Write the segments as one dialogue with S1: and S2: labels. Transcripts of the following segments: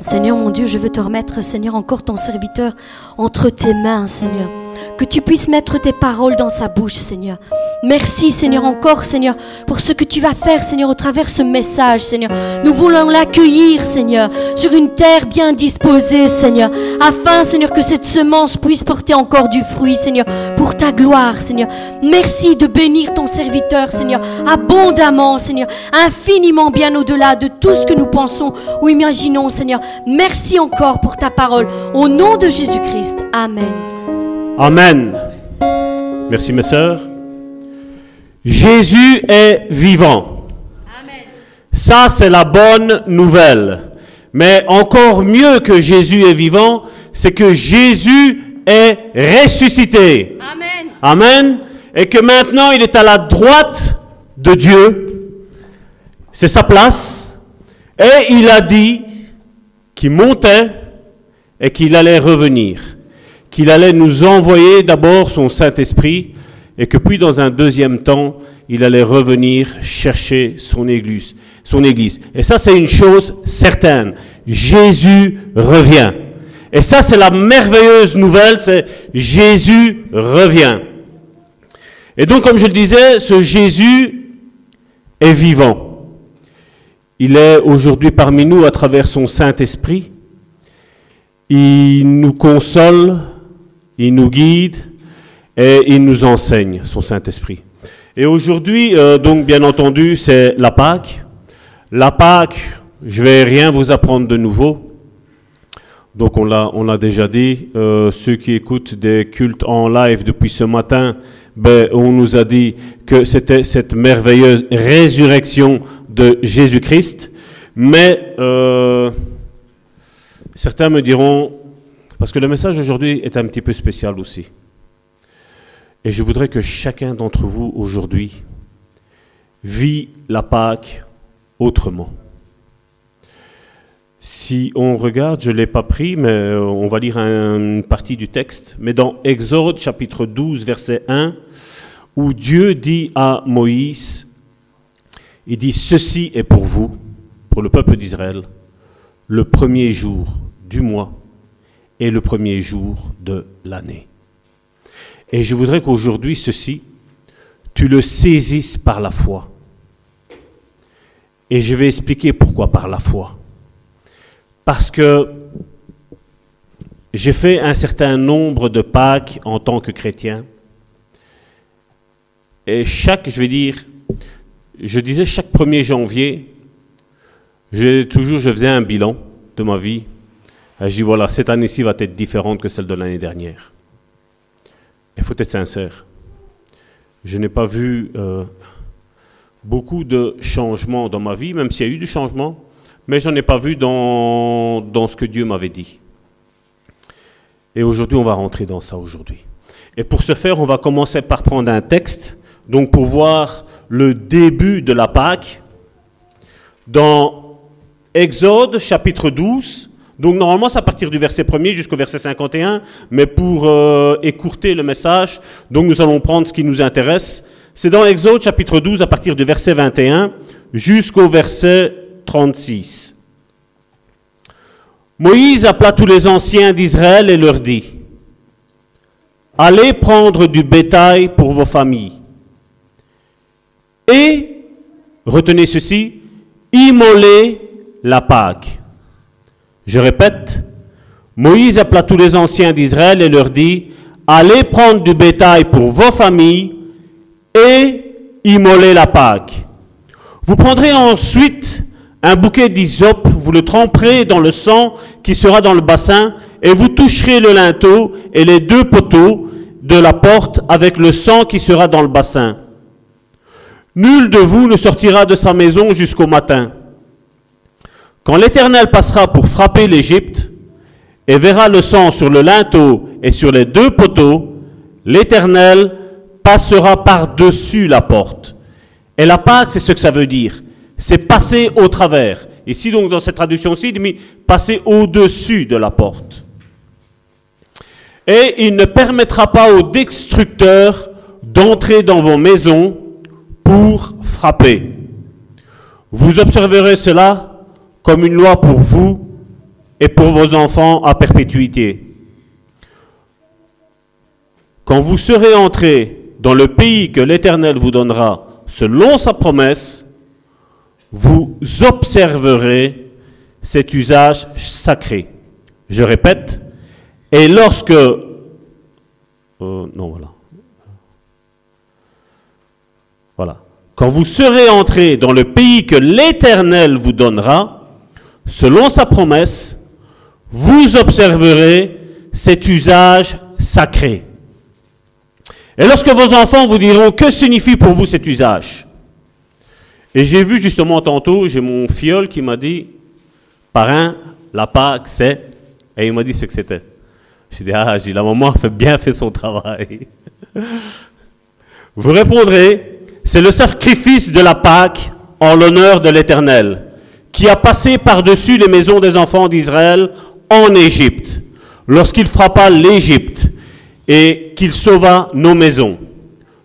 S1: Seigneur mon Dieu, je veux te remettre, Seigneur, encore ton serviteur entre tes mains, Seigneur que tu puisses mettre tes paroles dans sa bouche, Seigneur. Merci, Seigneur, encore, Seigneur, pour ce que tu vas faire, Seigneur, au travers ce message, Seigneur. Nous voulons l'accueillir, Seigneur, sur une terre bien disposée, Seigneur, afin, Seigneur, que cette semence puisse porter encore du fruit, Seigneur, pour ta gloire, Seigneur. Merci de bénir ton serviteur, Seigneur, abondamment, Seigneur, infiniment bien au-delà de tout ce que nous pensons ou imaginons, Seigneur. Merci encore pour ta parole. Au nom de Jésus-Christ. Amen.
S2: Amen. Merci mes sœurs. Jésus est vivant. Amen. Ça, c'est la bonne nouvelle. Mais encore mieux que Jésus est vivant, c'est que Jésus est ressuscité. Amen. Amen. Et que maintenant, il est à la droite de Dieu. C'est sa place. Et il a dit qu'il montait et qu'il allait revenir qu'il allait nous envoyer d'abord son Saint-Esprit et que puis dans un deuxième temps, il allait revenir chercher son église. Et ça, c'est une chose certaine. Jésus revient. Et ça, c'est la merveilleuse nouvelle, c'est Jésus revient. Et donc, comme je le disais, ce Jésus est vivant. Il est aujourd'hui parmi nous à travers son Saint-Esprit. Il nous console, il nous guide et il nous enseigne, son Saint-Esprit. Et aujourd'hui, euh, donc bien entendu, c'est la Pâque. La Pâque, je vais rien vous apprendre de nouveau. Donc on l'a, on l'a déjà dit. Euh, ceux qui écoutent des cultes en live depuis ce matin, ben, on nous a dit que c'était cette merveilleuse résurrection de Jésus-Christ. Mais euh, certains me diront, parce que le message aujourd'hui est un petit peu spécial aussi. Et je voudrais que chacun d'entre vous aujourd'hui vit la Pâque autrement. Si on regarde, je ne l'ai pas pris, mais euh, on va lire une partie du texte, mais dans Exode chapitre 12, verset 1, où Dieu dit à Moïse, il dit, ceci est pour vous, pour le peuple d'Israël, le premier jour du mois et le premier jour de l'année. Et je voudrais qu'aujourd'hui, ceci, tu le saisisses par la foi. Et je vais expliquer pourquoi par la foi. Parce que j'ai fait un certain nombre de Pâques en tant que chrétien. Et chaque, je vais dire, je disais chaque 1er janvier, je, toujours je faisais un bilan de ma vie je dis voilà, cette année-ci va être différente que celle de l'année dernière. Il faut être sincère. Je n'ai pas vu euh, beaucoup de changements dans ma vie, même s'il y a eu du changement, mais je n'en ai pas vu dans, dans ce que Dieu m'avait dit. Et aujourd'hui, on va rentrer dans ça aujourd'hui. Et pour ce faire, on va commencer par prendre un texte, donc pour voir le début de la Pâque, dans Exode chapitre 12, donc normalement c'est à partir du verset 1 jusqu'au verset 51, mais pour euh, écourter le message, donc nous allons prendre ce qui nous intéresse. C'est dans Exode chapitre 12 à partir du verset 21 jusqu'au verset 36. Moïse appela tous les anciens d'Israël et leur dit, Allez prendre du bétail pour vos familles. Et, retenez ceci, immolez la Pâque. Je répète, Moïse appela tous les anciens d'Israël et leur dit, allez prendre du bétail pour vos familles et immoler la Pâque. Vous prendrez ensuite un bouquet d'hysope, vous le tremperez dans le sang qui sera dans le bassin, et vous toucherez le linteau et les deux poteaux de la porte avec le sang qui sera dans le bassin. Nul de vous ne sortira de sa maison jusqu'au matin. Quand l'Éternel passera pour frapper l'Égypte et verra le sang sur le linteau et sur les deux poteaux, l'Éternel passera par-dessus la porte. Et la Pâque, c'est ce que ça veut dire. C'est passer au travers. Ici, donc, dans cette traduction-ci, il dit passer au-dessus de la porte. Et il ne permettra pas aux destructeurs d'entrer dans vos maisons pour frapper. Vous observerez cela comme une loi pour vous et pour vos enfants à perpétuité. Quand vous serez entrés dans le pays que l'Éternel vous donnera selon sa promesse, vous observerez cet usage sacré. Je répète, et lorsque... Euh, non, voilà. Voilà. Quand vous serez entrés dans le pays que l'Éternel vous donnera, selon sa promesse, vous observerez cet usage sacré. Et lorsque vos enfants vous diront que signifie pour vous cet usage? Et j'ai vu justement tantôt, j'ai mon fiole qui m'a dit, parrain, la Pâque c'est, et il m'a dit ce que c'était. J'ai dit, ah, j'ai la maman a bien fait son travail. vous répondrez, c'est le sacrifice de la Pâque en l'honneur de l'Éternel, qui a passé par-dessus les maisons des enfants d'Israël en Égypte, lorsqu'il frappa l'Égypte et qu'il sauva nos maisons.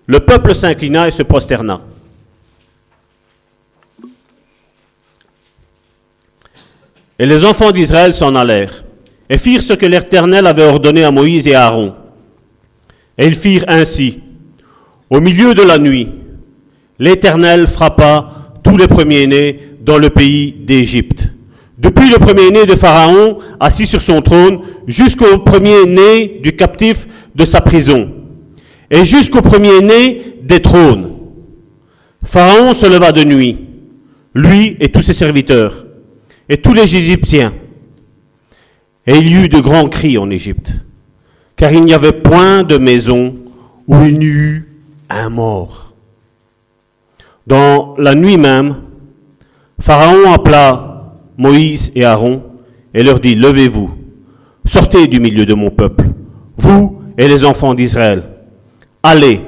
S2: Le peuple s'inclina et se prosterna. Et les enfants d'Israël s'en allèrent et firent ce que l'Éternel avait ordonné à Moïse et à Aaron. Et ils firent ainsi. Au milieu de la nuit, l'Éternel frappa les premiers-nés dans le pays d'Égypte. Depuis le premier-né de Pharaon, assis sur son trône, jusqu'au premier-né du captif de sa prison, et jusqu'au premier-né des trônes. Pharaon se leva de nuit, lui et tous ses serviteurs, et tous les Égyptiens. Et il y eut de grands cris en Égypte, car il n'y avait point de maison où il n'y eut un mort. Dans la nuit même, Pharaon appela Moïse et Aaron et leur dit, Levez-vous, sortez du milieu de mon peuple, vous et les enfants d'Israël, allez,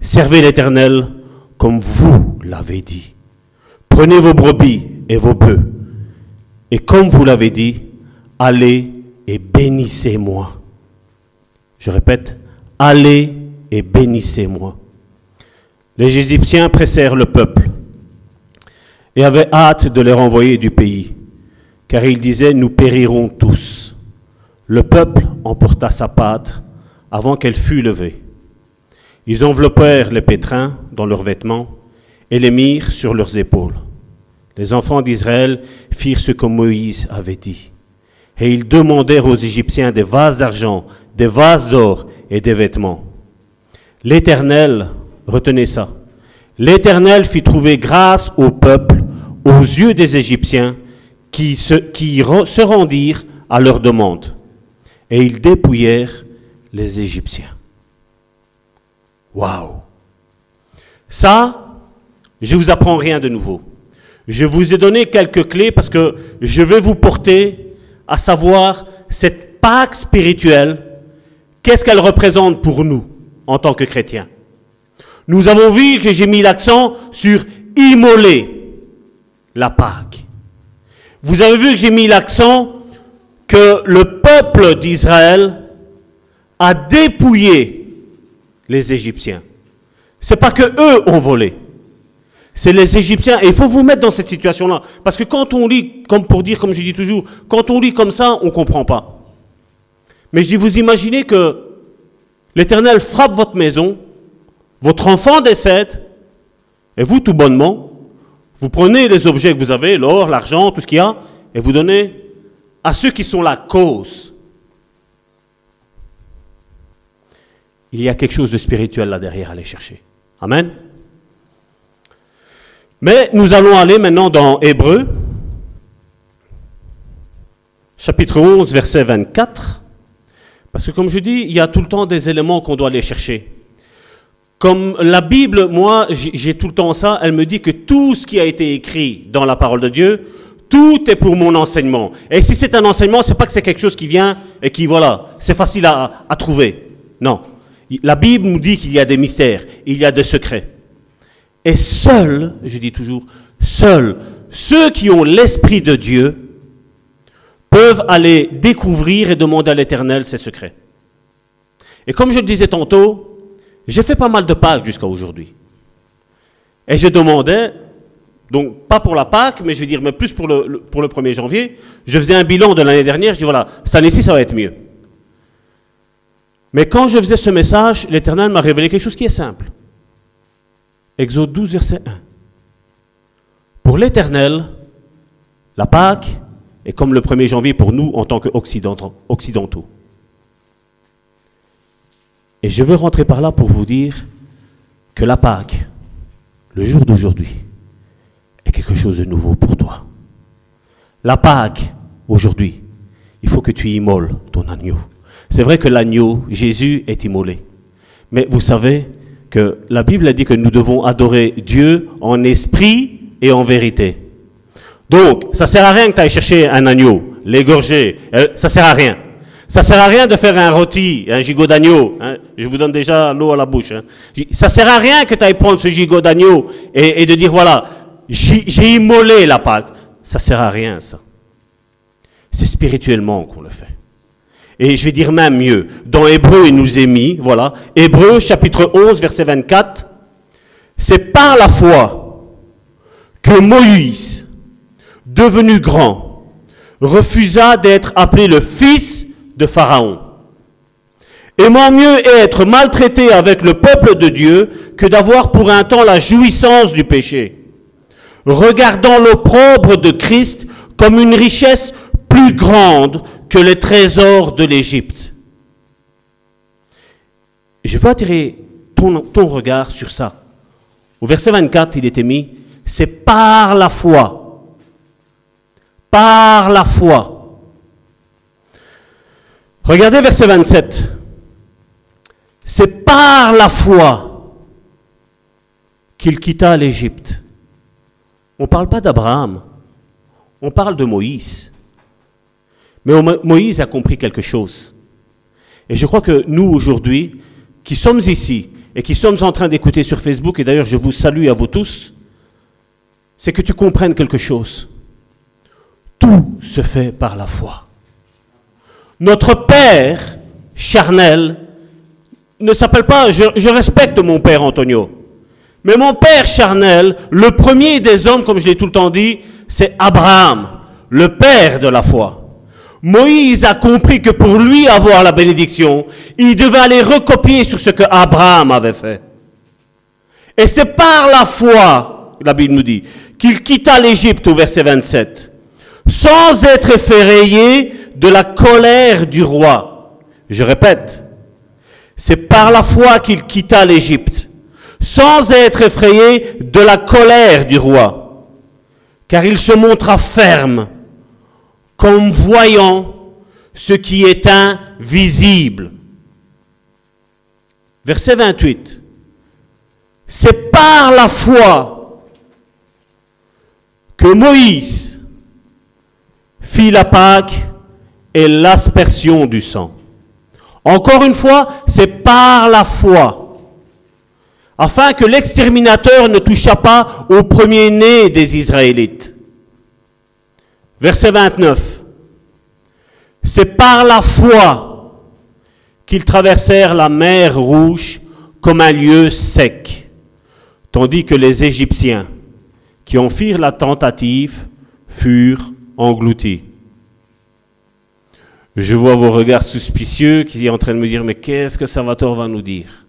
S2: servez l'Éternel comme vous l'avez dit. Prenez vos brebis et vos bœufs, et comme vous l'avez dit, allez et bénissez-moi. Je répète, allez et bénissez-moi. Les Égyptiens pressèrent le peuple et avaient hâte de les renvoyer du pays, car ils disaient, nous périrons tous. Le peuple emporta sa pâte avant qu'elle fût levée. Ils enveloppèrent les pétrins dans leurs vêtements et les mirent sur leurs épaules. Les enfants d'Israël firent ce que Moïse avait dit. Et ils demandèrent aux Égyptiens des vases d'argent, des vases d'or et des vêtements. L'Éternel, retenez ça, l'Éternel fit trouver grâce au peuple aux yeux des Égyptiens qui se, qui se rendirent à leur demande. Et ils dépouillèrent les Égyptiens. Waouh! Ça, je vous apprends rien de nouveau. Je vous ai donné quelques clés parce que je vais vous porter à savoir cette Pâque spirituelle, qu'est-ce qu'elle représente pour nous en tant que chrétiens. Nous avons vu que j'ai mis l'accent sur immoler la Pâque. Vous avez vu que j'ai mis l'accent que le peuple d'Israël a dépouillé les Égyptiens. C'est pas que eux ont volé. C'est les Égyptiens. Et il faut vous mettre dans cette situation-là. Parce que quand on lit, comme pour dire, comme je dis toujours, quand on lit comme ça, on ne comprend pas. Mais je dis, vous imaginez que l'Éternel frappe votre maison, votre enfant décède, et vous, tout bonnement, vous prenez les objets que vous avez, l'or, l'argent, tout ce qu'il y a, et vous donnez à ceux qui sont la cause il y a quelque chose de spirituel là derrière à aller chercher. Amen. Mais nous allons aller maintenant dans Hébreu, chapitre 11, verset 24. Parce que comme je dis, il y a tout le temps des éléments qu'on doit aller chercher. Comme la Bible, moi, j'ai tout le temps ça, elle me dit que tout ce qui a été écrit dans la parole de Dieu, tout est pour mon enseignement. Et si c'est un enseignement, c'est pas que c'est quelque chose qui vient et qui, voilà, c'est facile à, à trouver. Non. La Bible nous dit qu'il y a des mystères, il y a des secrets. Et seuls, je dis toujours, seuls ceux qui ont l'Esprit de Dieu peuvent aller découvrir et demander à l'Éternel ces secrets. Et comme je le disais tantôt, j'ai fait pas mal de Pâques jusqu'à aujourd'hui. Et je demandais, Donc, pas pour la Pâque, mais je veux dire, mais plus pour le- pour le 1er janvier. Je faisais un bilan de l'année dernière, je dis voilà, cette année-ci, ça va être mieux. Mais quand je faisais ce message, l'Éternel m'a révélé quelque chose qui est simple. Exode 12, verset 1. Pour l'Éternel, la Pâque est comme le 1er janvier pour nous en tant qu'occidentaux. Et je veux rentrer par là pour vous dire que la Pâque, le jour d'aujourd'hui, est quelque chose de nouveau pour toi. La Pâque, aujourd'hui, il faut que tu immoles ton agneau. C'est vrai que l'agneau, Jésus, est immolé. Mais vous savez que la Bible a dit que nous devons adorer Dieu en esprit et en vérité. Donc, ça sert à rien que tu ailles chercher un agneau, l'égorger. euh, Ça sert à rien. Ça sert à rien de faire un rôti, un gigot d'agneau. hein. Je vous donne déjà l'eau à la bouche. hein. Ça sert à rien que tu ailles prendre ce gigot d'agneau et, de dire voilà, j'ai immolé la pâte. Ça sert à rien, ça. C'est spirituellement qu'on le fait. Et je vais dire même mieux. Dans Hébreu, il nous est mis, voilà. Hébreu, chapitre 11, verset 24. C'est par la foi que Moïse, devenu grand, refusa d'être appelé le fils de Pharaon. Aimant mieux être maltraité avec le peuple de Dieu que d'avoir pour un temps la jouissance du péché. Regardant l'opprobre de Christ comme une richesse plus grande que les trésors de l'Égypte. Je veux attirer ton, ton regard sur ça. Au verset 24, il était mis, c'est par la foi. Par la foi. Regardez verset 27. C'est par la foi qu'il quitta l'Égypte. On ne parle pas d'Abraham, on parle de Moïse. Mais Mo- Moïse a compris quelque chose. Et je crois que nous, aujourd'hui, qui sommes ici et qui sommes en train d'écouter sur Facebook, et d'ailleurs je vous salue à vous tous, c'est que tu comprennes quelque chose. Tout se fait par la foi. Notre Père charnel ne s'appelle pas, je, respecte mon Père Antonio, mais mon Père charnel, le premier des hommes, comme je l'ai tout le temps dit, c'est Abraham, le Père de la foi. Moïse a compris que pour lui avoir la bénédiction, il devait aller recopier sur ce que Abraham avait fait. Et c'est par la foi, la Bible nous dit, qu'il quitta l'Égypte au verset 27, sans être effrayé de la colère du roi. Je répète, c'est par la foi qu'il quitta l'Égypte, sans être effrayé de la colère du roi, car il se montra ferme comme voyant ce qui est invisible. Verset 28. C'est par la foi que Moïse fit la Pâque et l'aspersion du sang. Encore une fois, c'est par la foi, afin que l'exterminateur ne touchât pas au premier-né des Israélites. Verset 29. C'est par la foi qu'ils traversèrent la mer Rouge comme un lieu sec, tandis que les Égyptiens, qui en firent la tentative, furent engloutis. Je vois vos regards suspicieux qui est en train de me dire, mais qu'est-ce que Salvatore va nous dire?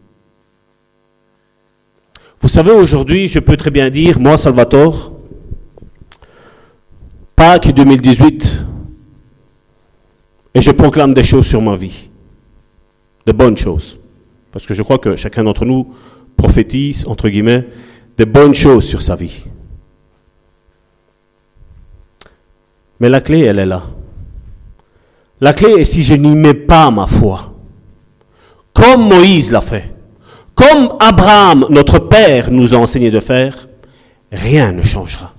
S2: Vous savez, aujourd'hui, je peux très bien dire, moi, Salvatore, Pâques 2018, et je proclame des choses sur ma vie, de bonnes choses, parce que je crois que chacun d'entre nous prophétise, entre guillemets, de bonnes choses sur sa vie. Mais la clé, elle est là. La clé est si je n'y mets pas ma foi, comme Moïse l'a fait, comme Abraham, notre Père, nous a enseigné de faire, rien ne changera.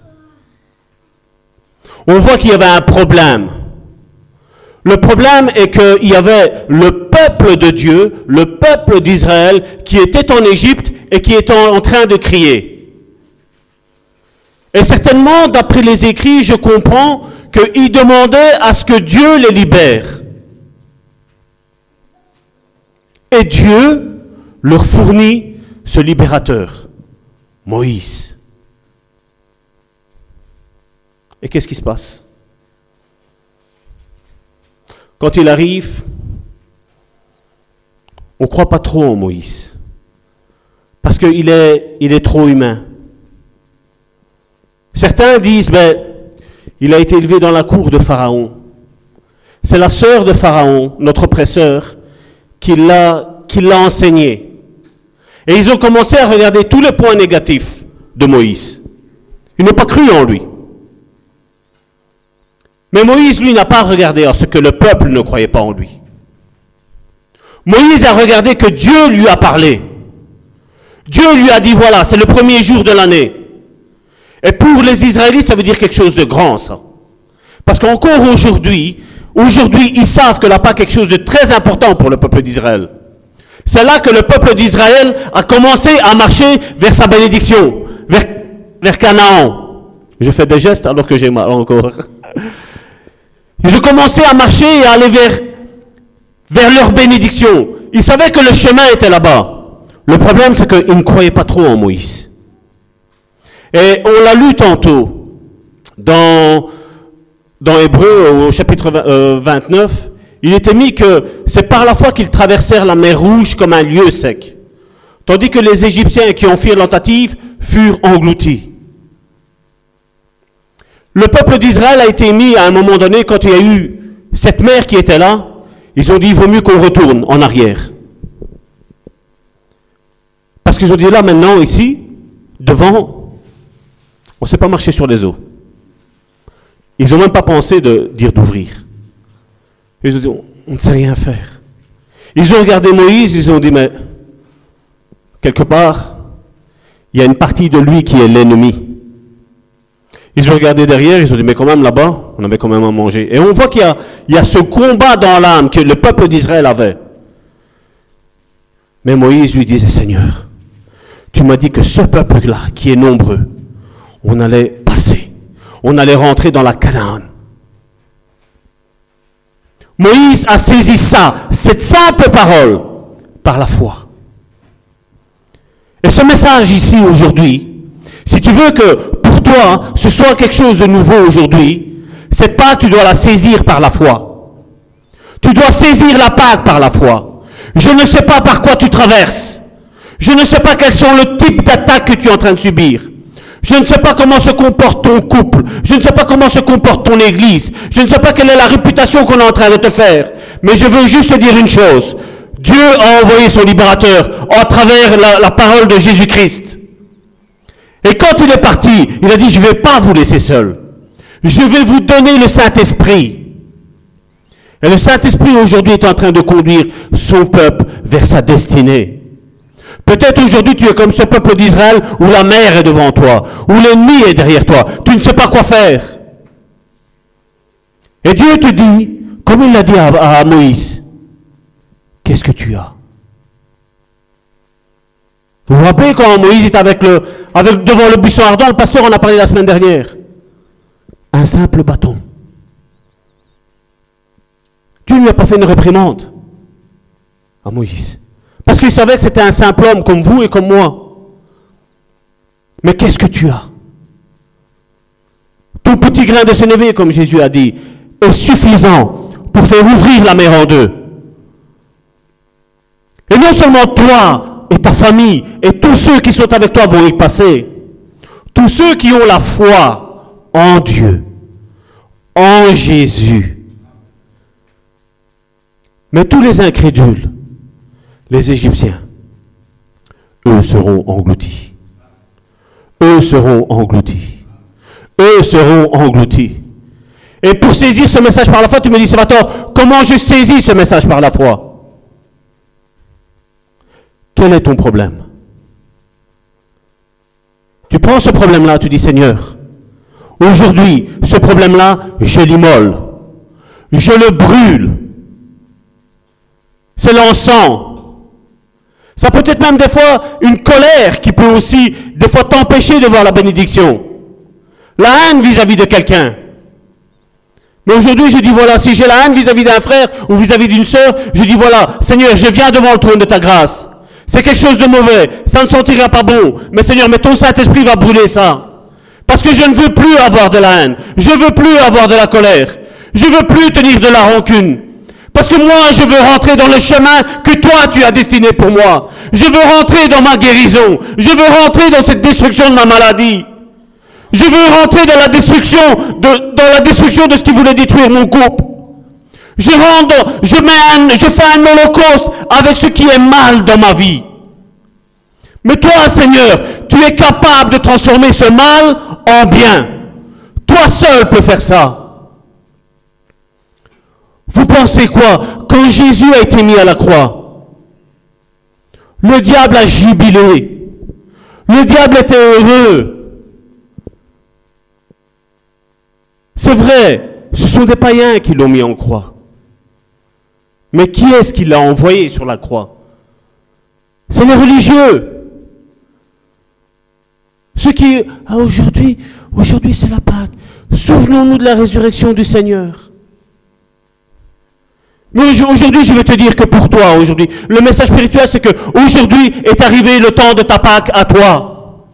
S2: On voit qu'il y avait un problème. Le problème est qu'il y avait le peuple de Dieu, le peuple d'Israël, qui était en Égypte et qui était en train de crier. Et certainement, d'après les écrits, je comprends qu'ils demandaient à ce que Dieu les libère. Et Dieu leur fournit ce libérateur, Moïse. Et qu'est-ce qui se passe? Quand il arrive, on ne croit pas trop en Moïse. Parce qu'il est, il est trop humain. Certains disent, ben, il a été élevé dans la cour de Pharaon. C'est la sœur de Pharaon, notre oppresseur, qui l'a, qui l'a enseigné. Et ils ont commencé à regarder tous les points négatifs de Moïse. Ils n'ont pas cru en lui. Mais Moïse, lui, n'a pas regardé à ce que le peuple ne croyait pas en lui. Moïse a regardé que Dieu lui a parlé. Dieu lui a dit, voilà, c'est le premier jour de l'année. Et pour les Israélites, ça veut dire quelque chose de grand, ça. Parce qu'encore aujourd'hui, aujourd'hui, ils savent que là pas quelque chose de très important pour le peuple d'Israël. C'est là que le peuple d'Israël a commencé à marcher vers sa bénédiction, vers, vers Canaan. Je fais des gestes alors que j'ai mal encore. Ils ont commencé à marcher et à aller vers, vers leur bénédiction. Ils savaient que le chemin était là-bas. Le problème, c'est qu'ils ne croyaient pas trop en Moïse. Et on l'a lu tantôt dans, Hébreu au chapitre 29. Euh, il était mis que c'est par la foi qu'ils traversèrent la mer Rouge comme un lieu sec. Tandis que les Égyptiens qui ont fait tentative furent engloutis. Le peuple d'Israël a été mis à un moment donné, quand il y a eu cette mer qui était là, ils ont dit, il vaut mieux qu'on retourne en arrière. Parce qu'ils ont dit, là maintenant, ici, devant, on ne sait pas marcher sur les eaux. Ils n'ont même pas pensé de dire d'ouvrir. Ils ont dit, on ne sait rien faire. Ils ont regardé Moïse, ils ont dit, mais quelque part, il y a une partie de lui qui est l'ennemi. Ils ont regardé derrière, ils ont dit, mais quand même là-bas, on avait quand même à manger. Et on voit qu'il y, y a, ce combat dans l'âme que le peuple d'Israël avait. Mais Moïse lui disait, Seigneur, tu m'as dit que ce peuple-là, qui est nombreux, on allait passer, on allait rentrer dans la Canaan. Moïse a saisi ça, cette simple parole, par la foi. Et ce message ici aujourd'hui, si tu veux que toi, ce soit quelque chose de nouveau aujourd'hui, cette Pâque, tu dois la saisir par la foi. Tu dois saisir la Pâque par la foi. Je ne sais pas par quoi tu traverses. Je ne sais pas quels sont le type d'attaque que tu es en train de subir. Je ne sais pas comment se comporte ton couple. Je ne sais pas comment se comporte ton église. Je ne sais pas quelle est la réputation qu'on est en train de te faire. Mais je veux juste te dire une chose. Dieu a envoyé son libérateur à travers la, parole de Jésus-Christ. Et quand il est parti, il a dit, je ne vais pas vous laisser seul. Je vais vous donner le Saint-Esprit. Et le Saint-Esprit aujourd'hui est en train de conduire son peuple vers sa destinée. Peut-être aujourd'hui tu es comme ce peuple d'Israël où la mer est devant toi, où l'ennemi est derrière toi. Tu ne sais pas quoi faire. Et Dieu te dit, comme il l'a dit à, Moïse, qu'est-ce que tu as? Vous vous rappelez quand Moïse est avec le, avec, devant le buisson ardent, le pasteur en a parlé la semaine dernière. Un simple bâton. Dieu ne lui a pas fait une réprimande à Moïse. Savait que c'était un simple homme comme vous et comme moi. Mais qu'est-ce que tu as? Ton petit grain de sénévé, comme Jésus a dit, est suffisant pour faire ouvrir la mer en deux. Et non seulement toi, et ta famille et tous ceux qui sont avec toi vont y passer. Tous ceux qui ont la foi en Dieu, en Jésus. Mais tous les incrédules, les Égyptiens, eux seront engloutis. Eux seront engloutis. Eux seront engloutis. Et pour saisir ce message par la foi, tu me dis, Salvatore, comment je saisis ce message par la foi? Quel est ton problème? Tu prends ce problème-là, tu dis Seigneur, aujourd'hui, ce problème-là, je l'immole. Je le brûle. C'est l'encens. Ça peut être même des fois une colère qui peut aussi des fois t'empêcher de voir la bénédiction. La haine vis-à-vis de quelqu'un. Mais aujourd'hui, je dis voilà, si j'ai la haine vis-à-vis d'un frère ou vis-à-vis d'une sœur, je dis voilà, Seigneur, je viens devant le trône de ta grâce. C'est quelque chose de mauvais. Ça ne sentira pas bon. Mais Seigneur, mais ton Saint-Esprit va brûler ça. Parce que je ne veux plus avoir de la haine. Je veux plus avoir de la colère. Je veux plus tenir de la rancune. Parce que moi, je veux rentrer dans le chemin que toi, tu as destiné pour moi. Je veux rentrer dans ma guérison. Je veux rentrer dans cette destruction de ma maladie. Je veux rentrer dans la destruction de, ce qui voulait détruire mon couple. Je rentre, je je fais un holocauste avec ce qui est mal dans ma vie. Mais toi, Seigneur, tu es capable de transformer ce mal en bien. Toi seul peux faire ça. Vous pensez quoi Quand Jésus a été mis à la croix, le diable a jubilé. Le diable était heureux. C'est vrai, ce sont des païens qui l'ont mis en croix. Mais qui est-ce qui l'a envoyé sur la croix? C'est les religieux. Ceux qui, ah, aujourd'hui, aujourd'hui c'est la Pâque. Souvenons-nous de la résurrection du Seigneur. Mais aujourd'hui, je veux te dire que pour toi, aujourd'hui, le message spirituel, c'est que aujourd'hui est arrivé le temps de ta Pâque à toi.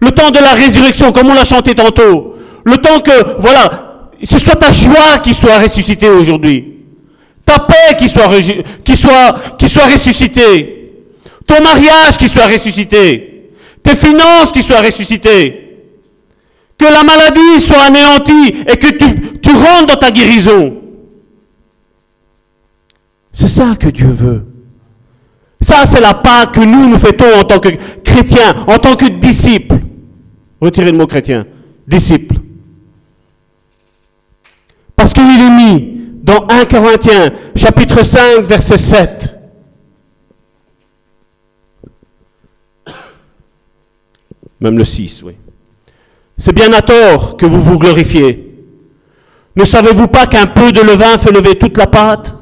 S2: Le temps de la résurrection, comme on l'a chanté tantôt. Le temps que, voilà, ce soit ta joie qui soit ressuscitée aujourd'hui. Ta paix qui soit, qui soit, qui soit ressuscitée. Ton mariage qui soit ressuscité. Tes finances qui soient ressuscitées. Que la maladie soit anéantie et que tu, tu rentres dans ta guérison. C'est ça que Dieu veut. Ça, c'est la part que nous, nous fêtons en tant que chrétiens, en tant que disciples. Retirez le mot chrétien. Disciples. Parce qu'il est mis dans 1 Corinthiens, chapitre 5, verset 7. Même le 6, oui. C'est bien à tort que vous vous glorifiez. Ne savez-vous pas qu'un peu de levain fait lever toute la pâte?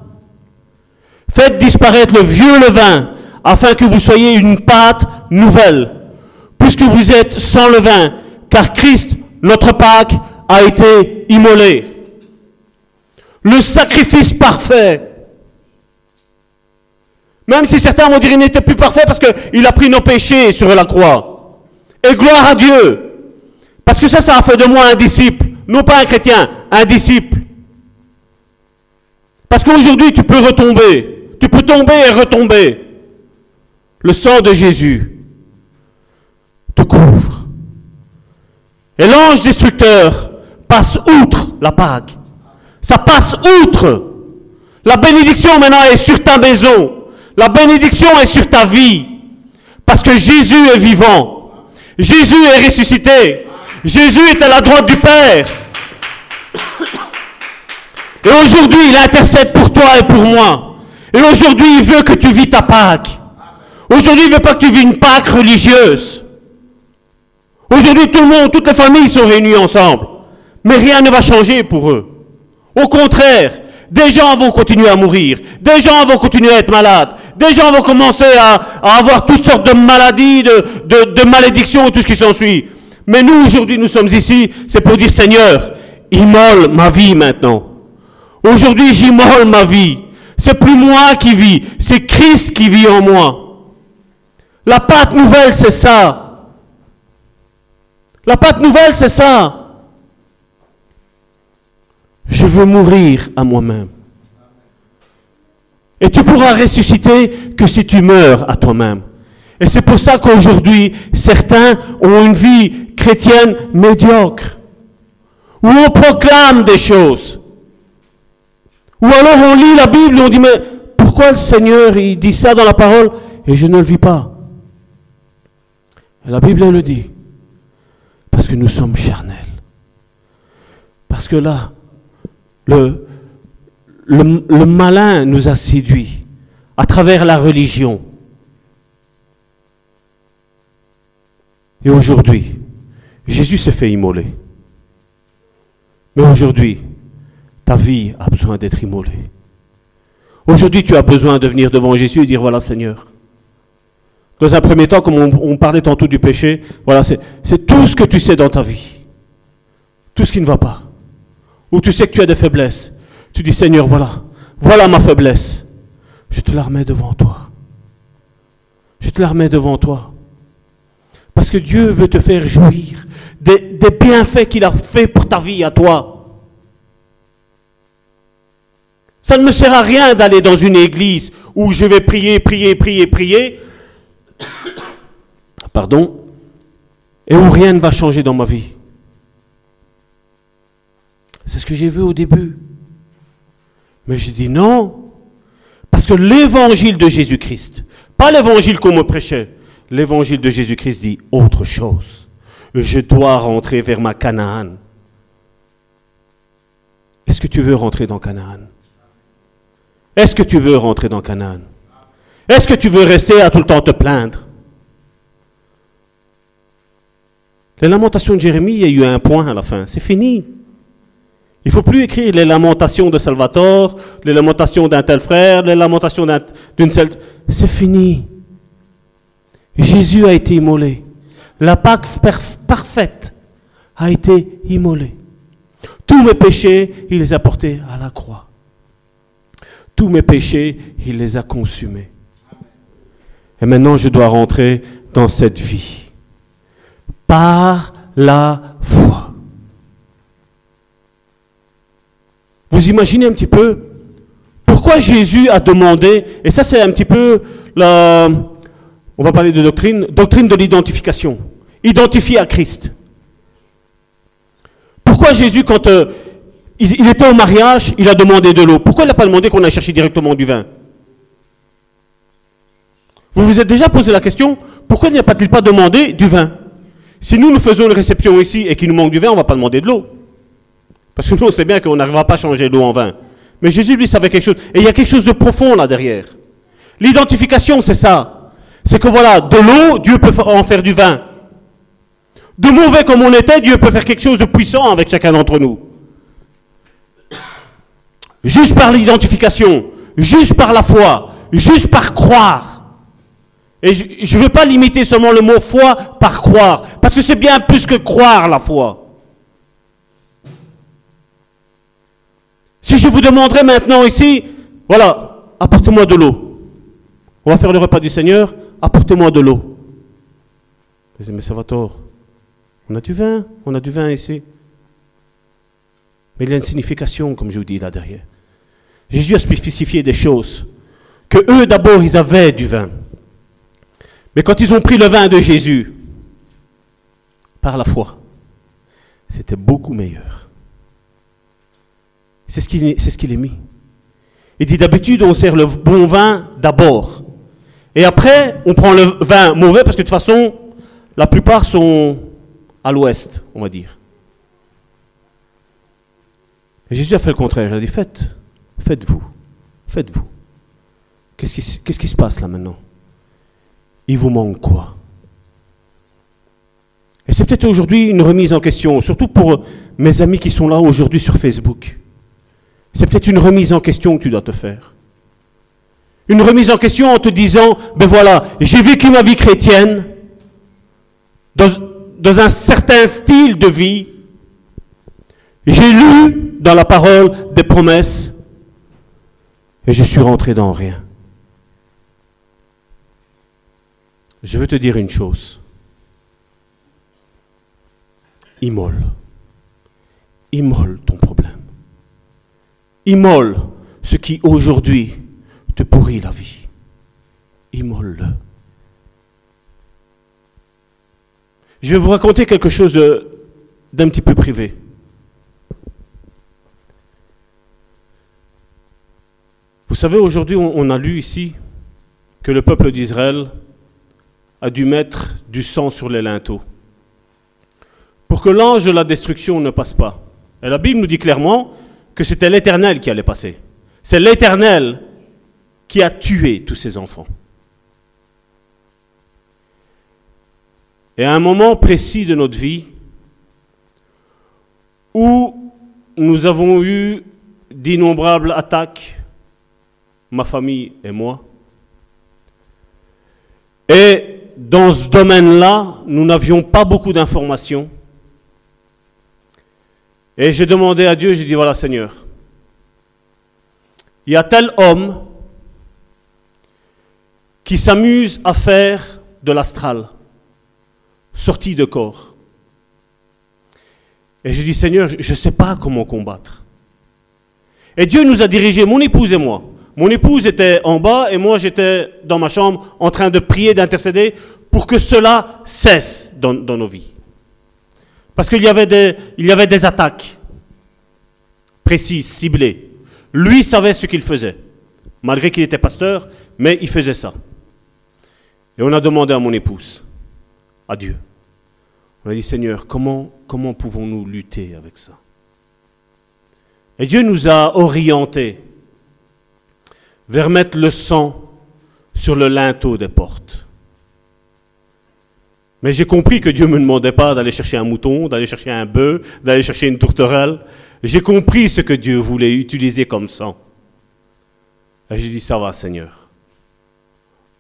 S2: Faites disparaître le vieux levain afin que vous soyez une pâte nouvelle, puisque vous êtes sans levain, car Christ, notre Pâque, a été immolé. Le sacrifice parfait. Même si certains vont dire qu'il n'était plus parfait parce qu'il a pris nos péchés sur la croix. Et gloire à Dieu. Parce que ça, ça a fait de moi un disciple. Non pas un chrétien, un disciple. Parce qu'aujourd'hui, tu peux retomber. Tu peux tomber et retomber. Le sang de Jésus te couvre. Et l'ange destructeur passe outre la Pâque. Ça passe outre. La bénédiction maintenant est sur ta maison. La bénédiction est sur ta vie. Parce que Jésus est vivant. Jésus est ressuscité. Jésus est à la droite du Père. Et aujourd'hui, il intercède pour toi et pour moi. Et aujourd'hui, il veut que tu vis ta Pâque. Aujourd'hui, il veut pas que tu vis une Pâque religieuse. Aujourd'hui, tout le monde, toutes les familles sont réunies ensemble. Mais rien ne va changer pour eux. Au contraire, des gens vont continuer à mourir, des gens vont continuer à être malades, des gens vont commencer à, avoir toutes sortes de maladies, de, de, de malédictions et tout ce qui s'ensuit. Mais nous, aujourd'hui, nous sommes ici, c'est pour dire, Seigneur, immole ma vie maintenant. Aujourd'hui, j'immole ma vie. C'est plus moi qui vis, c'est Christ qui vit en moi. La pâte nouvelle, c'est ça. La pâte nouvelle, c'est ça. Je veux mourir à moi-même. Et tu pourras ressusciter que si tu meurs à toi-même. Et c'est pour ça qu'aujourd'hui, certains ont une vie chrétienne médiocre. Où on proclame des choses. Ou alors on lit la Bible et on dit, mais pourquoi le Seigneur, il dit ça dans la parole et je ne le vis pas? Et La Bible, elle le dit. Parce que nous sommes charnels. Parce que là, le, le, malin nous a séduits à travers la religion. Et aujourd'hui, Jésus s'est fait immoler. Mais aujourd'hui, ta vie a besoin d'être immolée. Aujourd'hui, tu as besoin de venir devant Jésus et dire, voilà Seigneur. Dans un premier temps, comme on, parlait tantôt du péché, voilà, c'est tout ce que tu sais dans ta vie. Tout ce qui ne va pas où tu sais que tu as des faiblesses, tu dis Seigneur, voilà, voilà ma faiblesse. Je te la remets devant toi. Je te la remets devant toi. Parce que Dieu veut te faire jouir. des, des bienfaits qu'il a fait pour ta vie à toi. Ça ne me sert à rien d'aller dans une église où je vais prier, prier, prier, prier, pardon, et où rien ne va changer dans ma vie. C'est ce que j'ai vu au début. Mais j'ai dit non, parce que l'évangile de Jésus-Christ, pas l'évangile qu'on me prêchait, l'évangile de Jésus-Christ dit autre chose. Je dois rentrer vers ma Canaan. Est-ce que tu veux rentrer dans Canaan? Est-ce que tu veux rentrer dans Canaan? Est-ce que tu veux rester à tout le temps te plaindre? Les lamentations de Jérémie, il y a eu un point à la fin. C'est fini. Il ne faut plus écrire les lamentations de Salvatore, les lamentations d'un tel frère, les lamentations d'une seule... C'est fini. Jésus a été immolé. La Pâque parfaite a été immolée. Tous mes péchés, il les a portés à la croix. Tous mes péchés, il les a consumés. Et maintenant, je dois rentrer dans cette vie. Par la foi. Vous imaginez un petit peu pourquoi Jésus a demandé, et ça c'est un petit peu la, on va parler de doctrine, doctrine de l'identification. Identifier à Christ. Pourquoi Jésus, quand euh, il, était au mariage, il a demandé de l'eau Pourquoi il n'a pas demandé qu'on aille chercher directement du vin Vous vous êtes déjà posé la question, pourquoi n'a pas-t-il pas demandé du vin Si nous, nous faisons une réception ici et qu'il nous manque du vin, on ne va pas demander de l'eau. Parce que nous, on sait bien qu'on n'arrivera pas à changer l'eau en vin. Mais Jésus, lui, savait quelque chose. Et il y a quelque chose de profond là derrière. L'identification, c'est ça c'est que voilà, de l'eau, Dieu peut en faire du vin. De mauvais comme on était, Dieu peut faire quelque chose de puissant avec chacun d'entre nous. Juste par l'identification, juste par la foi, juste par croire. Et je ne veux pas limiter seulement le mot foi par croire, parce que c'est bien plus que croire la foi. Si je vous demanderais maintenant ici, voilà, apportez-moi de l'eau. On va faire le repas du Seigneur apportez-moi de l'eau. Mais ça va tort. On a du vin, on a du vin ici. Mais il y a une signification, comme je vous dis là derrière. Jésus a spécifié des choses. Que eux d'abord, ils avaient du vin. Mais quand ils ont pris le vin de Jésus, par la foi, c'était beaucoup meilleur. C'est ce qu'il est mis. Il dit d'habitude, on sert le bon vin d'abord. Et après, on prend le vin mauvais parce que de toute façon, la plupart sont à l'ouest, on va dire. Jésus a fait le contraire. Il a dit faites, faites-vous, faites-vous. Qu'est-ce qui, qu'est-ce qui se passe là maintenant? Il vous manque quoi? Et c'est peut-être aujourd'hui une remise en question, surtout pour mes amis qui sont là aujourd'hui sur Facebook. C'est peut-être une remise en question que tu dois te faire. Une remise en question en te disant, ben voilà, j'ai vécu ma vie chrétienne dans, un certain style de vie. J'ai lu dans la parole des promesses et je suis rentré dans rien. Je veux te dire une chose. Immole. Immole ton problème. Immole ce qui aujourd'hui te pourrit la vie. Immole-le. Je vais vous raconter quelque chose d'un petit peu privé. Vous savez, aujourd'hui, on a lu ici que le peuple d'Israël a dû mettre du sang sur les linteaux pour que l'ange de la destruction ne passe pas. Et la Bible nous dit clairement que c'était l'Éternel qui allait passer. C'est l'Éternel qui a tué tous ses enfants. Et à un moment précis de notre vie, où nous avons eu d'innombrables attaques, ma famille et moi, et dans ce domaine-là, nous n'avions pas beaucoup d'informations. Et j'ai demandé à Dieu, j'ai dit, voilà Seigneur, il y a tel homme qui s'amuse à faire de l'astral, sortie de corps. Et je dis, Seigneur, je ne sais pas comment combattre. Et Dieu nous a dirigés, mon épouse et moi. Mon épouse était en bas et moi j'étais dans ma chambre en train de prier, d'intercéder pour que cela cesse dans, nos vies. Parce qu'il y, avait des, attaques précises, ciblées. Lui savait ce qu'il faisait, malgré qu'il était pasteur, mais il faisait ça. Et on a demandé à mon épouse, à Dieu. On a dit, Seigneur, comment, comment pouvons-nous lutter avec ça? Et Dieu nous a orientés vers mettre le sang sur le linteau des portes. Mais j'ai compris que Dieu ne me demandait pas d'aller chercher un mouton, d'aller chercher un bœuf, d'aller chercher une tourterelle. J'ai compris ce que Dieu voulait utiliser comme sang. Et j'ai dit, ça va Seigneur,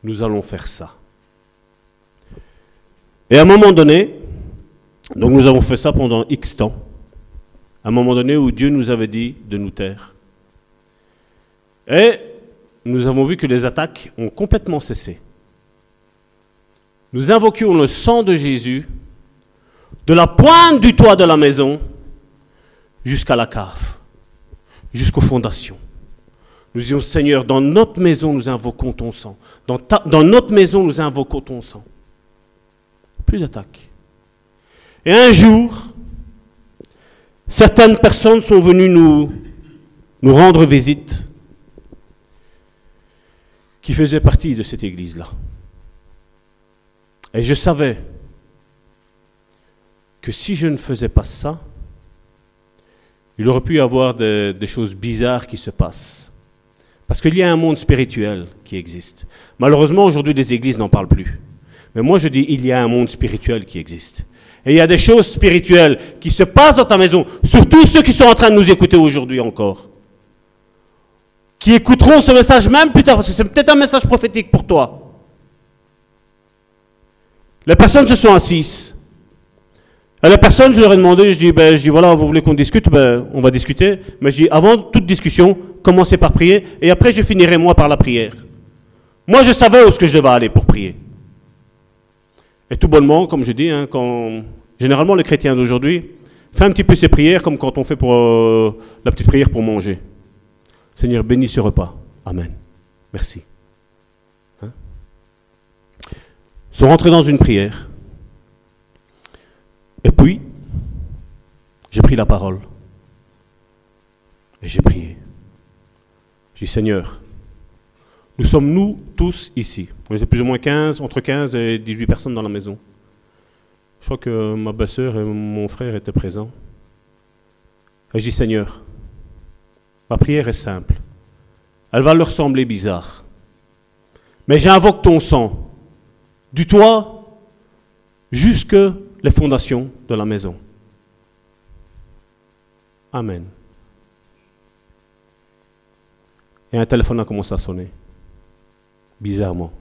S2: nous allons faire ça. Et à un moment donné, donc nous avons fait ça pendant X temps, à un moment donné où Dieu nous avait dit de nous taire. Et nous avons vu que les attaques ont complètement cessé. Nous invoquions le sang de Jésus de la pointe du toit de la maison jusqu'à la cave, jusqu'aux fondations. Nous disions, Seigneur, dans notre maison, nous invoquons ton sang. Dans, notre maison, nous invoquons ton sang. Plus d'attaques. Et un jour, certaines personnes sont venues nous rendre visite qui faisaient partie de cette église-là. Et je savais que si je ne faisais pas ça, il aurait pu y avoir des, des choses bizarres qui se passent. Parce qu'il y a un monde spirituel qui existe. Malheureusement, aujourd'hui, les églises n'en parlent plus. Mais moi, je dis, il y a un monde spirituel qui existe. Et il y a des choses spirituelles qui se passent dans ta maison, surtout ceux qui sont en train de nous écouter aujourd'hui encore. Qui écouteront ce message même plus tard, parce que c'est peut-être un message prophétique pour toi. Les personnes se sont assises. Et les personnes, je leur ai demandé, je dis, ben, je dis voilà, vous voulez qu'on discute, ben, on va discuter. Mais je dis, avant toute discussion, commencez par prier, et après je finirai moi par la prière. Moi, je savais où je devais aller pour prier. Et tout bonnement, comme je dis, hein, quand, généralement les chrétiens d'aujourd'hui font un petit peu ces prières comme quand on fait pour euh, la petite prière pour manger. Seigneur, bénis ce repas. Amen. Merci. Hein? Sont rentrés dans une prière. Et puis, j'ai pris la parole. Et j'ai prié. J'ai dit, Seigneur, nous sommes nous tous ici. On était plus ou moins 15, entre 15 et 18 personnes dans la maison. Je crois que ma belle-sœur et mon frère étaient présents. Et je dis Seigneur, ma prière est simple. Elle va leur sembler bizarre. Mais j'invoque ton sang, du toit jusque les fondations de la maison. Amen. Et un téléphone a commencé à sonner bizarrement.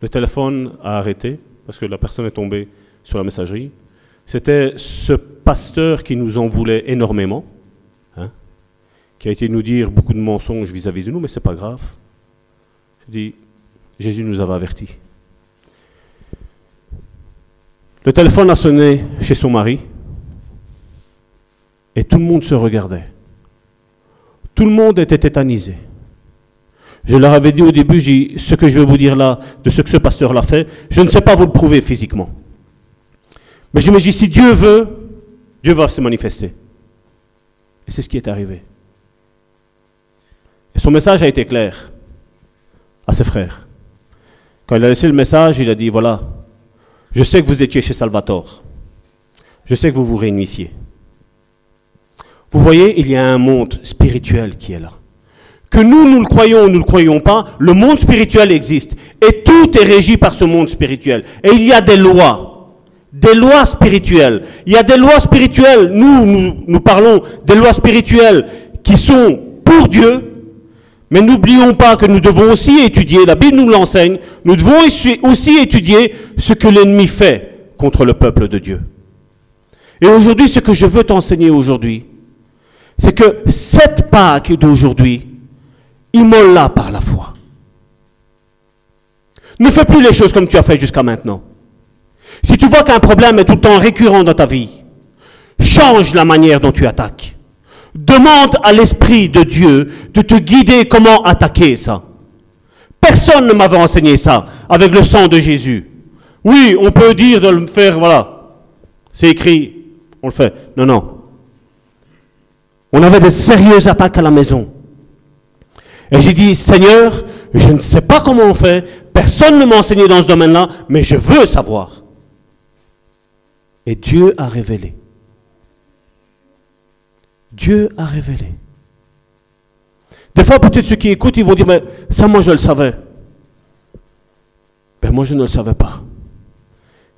S2: Le téléphone a arrêté parce que la personne est tombée sur la messagerie. C'était ce pasteur qui nous en voulait énormément, qui a été nous dire beaucoup de mensonges vis-à-vis de nous, mais c'est pas grave. Je dis, Jésus nous avait avertis. Le téléphone a sonné chez son mari et tout le monde se regardait. Tout le monde était tétanisé. Je leur avais dit au début, ce que je vais vous dire là, de ce que ce pasteur l'a fait, je ne sais pas vous le prouver physiquement. Mais je me dis, si Dieu veut, Dieu va se manifester. Et c'est ce qui est arrivé. Et son message a été clair à ses frères. Quand il a laissé le message, il a dit, voilà, je sais que vous étiez chez Salvatore. Je sais que vous vous réunissiez. Vous voyez, il y a un monde spirituel qui est là que nous, nous le croyons ou nous ne le croyons pas, le monde spirituel existe. Et tout est régi par ce monde spirituel. Et il y a des lois. Des lois spirituelles. Il y a des lois spirituelles. Nous, nous, nous parlons des lois spirituelles qui sont pour Dieu. Mais n'oublions pas que nous devons aussi étudier, la Bible nous l'enseigne, nous devons aussi étudier ce que l'ennemi fait contre le peuple de Dieu. Et aujourd'hui, ce que je veux t'enseigner aujourd'hui, c'est que cette Pâque d'aujourd'hui, Immole-la par la foi. Ne fais plus les choses comme tu as fait jusqu'à maintenant. Si tu vois qu'un problème est tout le temps récurrent dans ta vie, change la manière dont tu attaques. Demande à l'Esprit de Dieu de te guider comment attaquer ça. Personne ne m'avait enseigné ça avec le sang de Jésus. Oui, on peut dire de le faire, voilà. C'est écrit, on le fait. Non, non. On avait des sérieuses attaques à la maison. Et j'ai dit, Seigneur, je ne sais pas comment on fait, personne ne m'a enseigné dans ce domaine-là, mais je veux savoir. Et Dieu a révélé. Dieu a révélé. Des fois, peut-être ceux qui écoutent, ils vont dire, mais ça, moi, je le savais. Ben, moi, je ne le savais pas.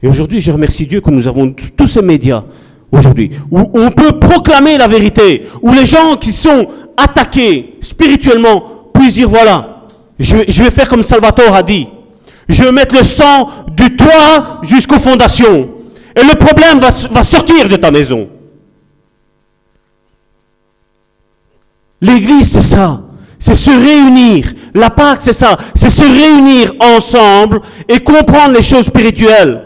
S2: Et aujourd'hui, je remercie Dieu que nous avons tous ces médias aujourd'hui où on peut proclamer la vérité, où les gens qui sont attaqués spirituellement puissent dire, voilà, je vais, faire comme Salvatore a dit. Je vais mettre le sang du toit jusqu'aux fondations. Et le problème va sortir de ta maison. L'église, c'est ça. C'est se réunir. La Pâque, c'est ça. C'est se réunir ensemble et comprendre les choses spirituelles.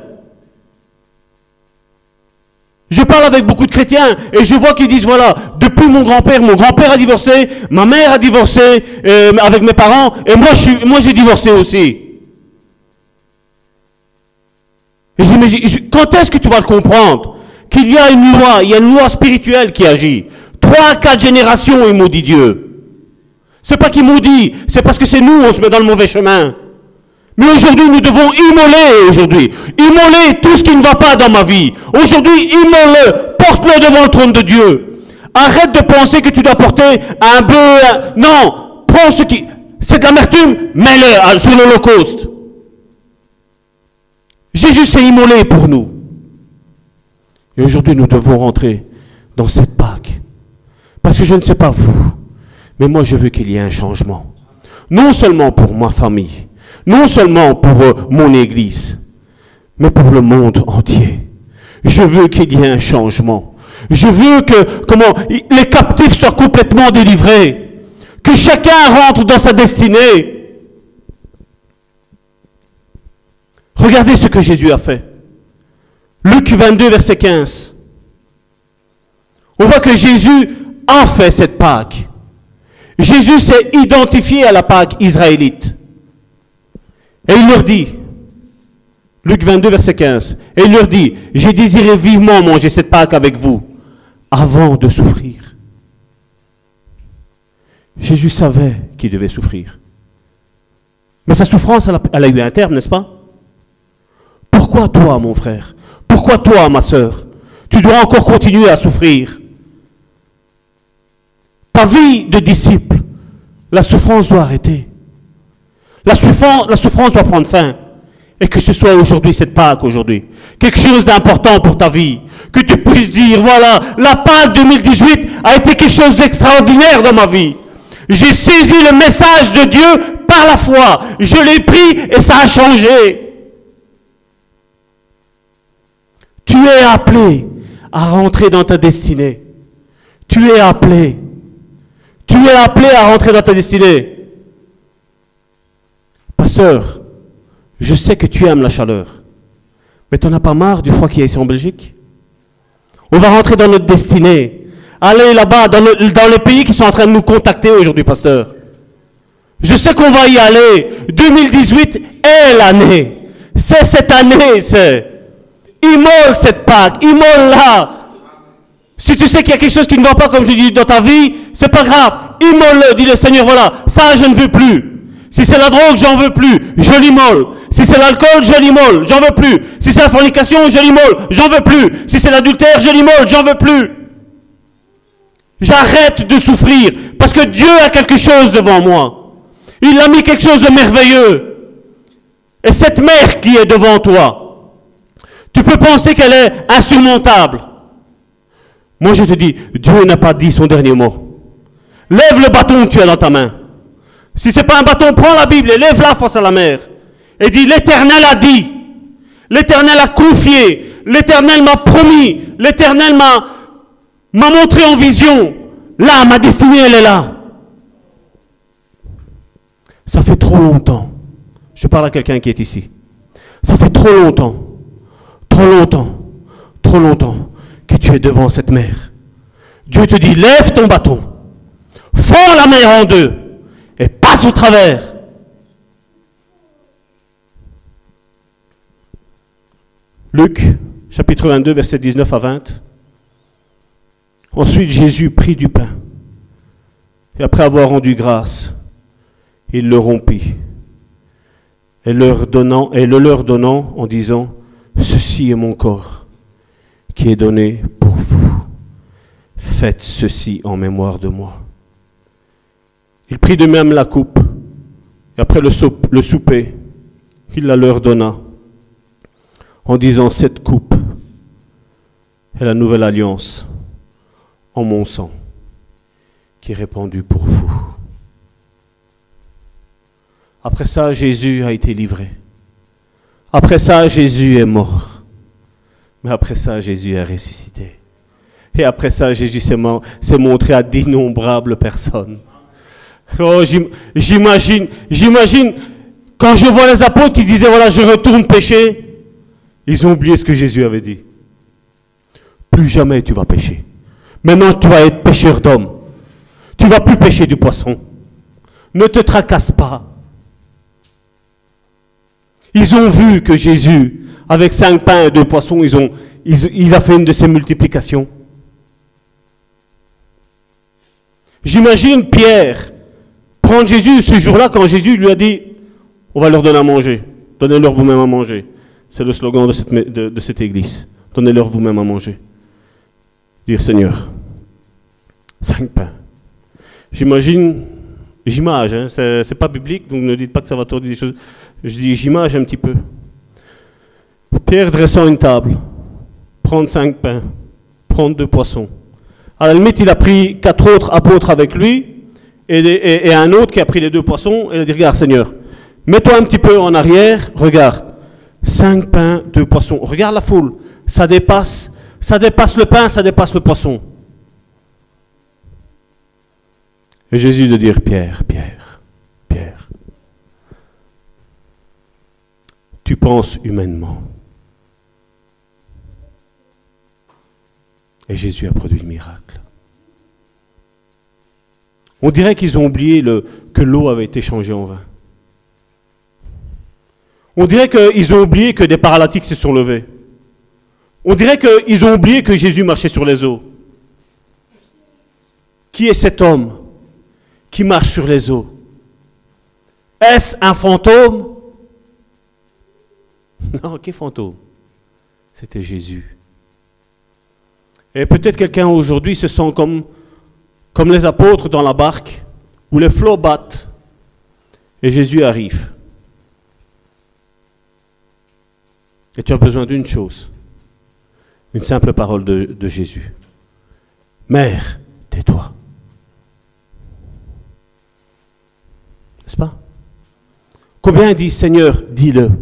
S2: Je parle avec beaucoup de chrétiens et je vois qu'ils disent voilà, depuis mon grand-père, mon grand-père a divorcé, ma mère a divorcé euh, avec mes parents et moi je suis, moi j'ai divorcé aussi. Je dis mais quand est-ce que tu vas le comprendre qu'il y a une loi, il y a une loi spirituelle qui agit? Trois, quatre générations il maudit Dieu. C'est pas qu'il maudit, c'est parce que c'est nous on se met dans le mauvais chemin. Mais aujourd'hui, nous devons immoler aujourd'hui. Immoler tout ce qui ne va pas dans ma vie. Aujourd'hui, immole-le. Porte-le devant le trône de Dieu. Arrête de penser que tu dois porter un bœuf. un- Non. Prends ce qui... C'est de l'amertume. Mets-le sur l'Holocauste. Jésus s'est immolé pour nous. Et aujourd'hui, nous devons rentrer dans cette. Parce que je ne sais pas vous, mais moi, je veux qu'il y ait un changement. Non seulement pour ma famille, non seulement pour euh, mon Église, mais pour le monde entier. Je veux qu'il y ait un changement. Je veux que comment les captifs soient complètement délivrés, que chacun rentre dans sa destinée. Regardez ce que Jésus a fait. Luc 22, verset 15. On voit que Jésus a fait cette Pâque. Jésus s'est identifié à la Pâque israélite. Et il leur dit, Luc 22, verset 15, et il leur dit, j'ai désiré vivement manger cette Pâque avec vous avant de souffrir. Jésus savait qu'il devait souffrir. Mais sa souffrance, elle a, eu un terme, n'est-ce pas Pourquoi toi, mon frère? Pourquoi toi, ma sœur? Tu dois encore continuer à souffrir. Vie de disciple, la souffrance doit arrêter. La souffrance, la souffrance doit prendre fin. Et que ce soit aujourd'hui, cette Pâque aujourd'hui. Quelque chose d'important pour ta vie. Que tu puisses dire, voilà, la Pâque 2018 a été quelque chose d'extraordinaire dans ma vie. J'ai saisi le message de Dieu par la foi. Je l'ai pris et ça a changé. Tu es appelé à rentrer dans ta destinée. Tu es appelé. Tu es appelé à rentrer dans ta destinée. Pasteur, je sais que tu aimes la chaleur. Mais tu n'en as pas marre du froid qu'il y a ici en Belgique? On va rentrer dans notre destinée. Allez là-bas, dans, le- dans les pays qui sont en train de nous contacter aujourd'hui, pasteur. Je sais qu'on va y aller. 2018 est l'année. C'est cette année, c'est. Immole cette Pâque, immole-la. Si tu sais qu'il y a quelque chose qui ne va pas, comme je dis, dans ta vie, c'est pas grave. Immole-le, dis le Seigneur, voilà, ça je ne veux plus. Si c'est la drogue, j'en veux plus, je l'immole. Si c'est l'alcool, je l'immole, j'en veux plus. Si c'est la fornication, je l'immole, j'en veux plus. Si c'est l'adultère, je l'immole, j'en veux plus. J'arrête de souffrir parce que Dieu a quelque chose devant moi. Il a mis quelque chose de merveilleux. Et cette mer qui est devant toi, tu peux penser qu'elle est insurmontable. Moi, je te dis, Dieu n'a pas dit son dernier mot. Lève le bâton que tu as dans ta main. Si c'est pas un bâton, prends la Bible et lève-la face à la mer. Et dis, l'Éternel a dit. L'Éternel a confié. L'Éternel m'a promis. L'Éternel m'a, montré en vision. Là, ma destinée, elle est là. Ça fait trop longtemps. Je parle à quelqu'un qui est ici. Ça fait trop longtemps. Trop longtemps, trop longtemps que tu es devant cette mer. Dieu te dit, lève ton bâton, fends la mer en deux et passe au travers. Luc, chapitre 22, versets 19 à 20. Ensuite, Jésus prit du pain. Et après avoir rendu grâce, il le rompit. Et le leur donnant en disant, Ceci est mon corps qui est donné pour vous. Faites ceci en mémoire de moi. Il prit de même la coupe, et après le, souper, il la leur donna, en disant, Cette coupe est la nouvelle alliance en mon sang, qui est répandu pour vous. Après ça, Jésus a été livré. Après ça, Jésus est mort. Mais après ça, Jésus est ressuscité. Et après ça, Jésus s'est montré à d'innombrables personnes. Oh, j'imagine, j'imagine, quand je vois les apôtres qui disaient, voilà, je retourne pécher, ils ont oublié ce que Jésus avait dit. Plus jamais tu vas pécher. Maintenant, tu vas être pêcheur d'hommes. Tu vas plus pêcher du poisson. Ne te tracasse pas. Ils ont vu que Jésus, avec cinq pains et deux poissons, il a fait une de ces multiplications. J'imagine Pierre prendre Jésus ce jour-là quand Jésus lui a dit, on va leur donner à manger. Donnez-leur vous-même à manger. C'est le slogan de cette, de cette église. Donnez-leur vous-même à manger dire Seigneur, cinq pains. J'imagine, j'image, hein, c'est pas biblique, donc ne dites pas que ça va tourner des choses. Je dis j'image un petit peu. Pierre dressant une table, prendre cinq pains, prendre deux poissons. À la limite, il a pris quatre autres apôtres avec lui et, un autre qui a pris les deux poissons et il a dit Regarde, Seigneur, mets-toi un petit peu en arrière, regarde, cinq pains, deux poissons. Regarde la foule, ça dépasse ça dépasse le pain, ça dépasse le poisson. Et Jésus de dire, Pierre, Pierre, Pierre, tu penses humainement. Et Jésus a produit le miracle. On dirait qu'ils ont oublié que l'eau avait été changée en vin. On dirait qu'ils ont oublié que des paralytiques se sont levés. On dirait qu'ils ont oublié que Jésus marchait sur les eaux. Qui est cet homme? Qui marche sur les eaux Est-ce un fantôme? Non, quel fantôme? C'était Jésus. Et peut-être quelqu'un aujourd'hui se sent comme, comme les apôtres dans la barque, où les flots battent, et Jésus arrive. Et tu as besoin d'une chose, une simple parole de, Jésus. Mère, tais-toi. N'est-ce pas? Combien dit Seigneur, dis-le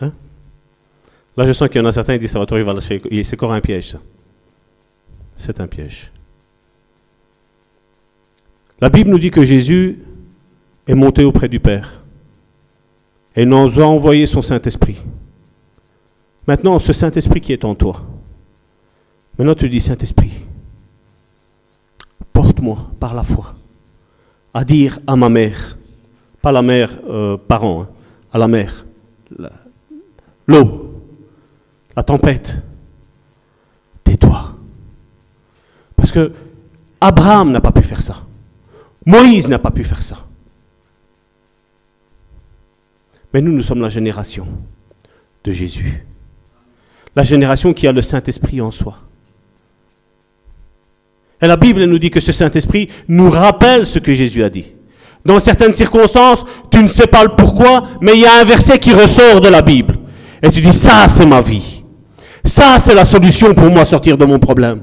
S2: hein? Là, je sens qu'il y en a certains qui disent, va il va lâcher. C'est encore un piège. C'est un piège. La Bible nous dit que Jésus est monté auprès du Père et nous a envoyé son Saint-Esprit. Maintenant, ce Saint-Esprit qui est en toi, maintenant tu dis Saint-Esprit, porte-moi par la foi à dire à ma mère, pas la mère euh, parent, hein, à la mère, l'eau, la, tempête, tais-toi. Parce que Abraham n'a pas pu faire ça. Moïse n'a pas pu faire ça. Mais nous, nous sommes la génération de Jésus la génération qui a le Saint-Esprit en soi. Et la Bible nous dit que ce Saint-Esprit nous rappelle ce que Jésus a dit. Dans certaines circonstances, tu ne sais pas le pourquoi, mais il y a un verset qui ressort de la Bible. Et tu dis, ça c'est ma vie. Ça c'est la solution pour moi sortir de mon problème.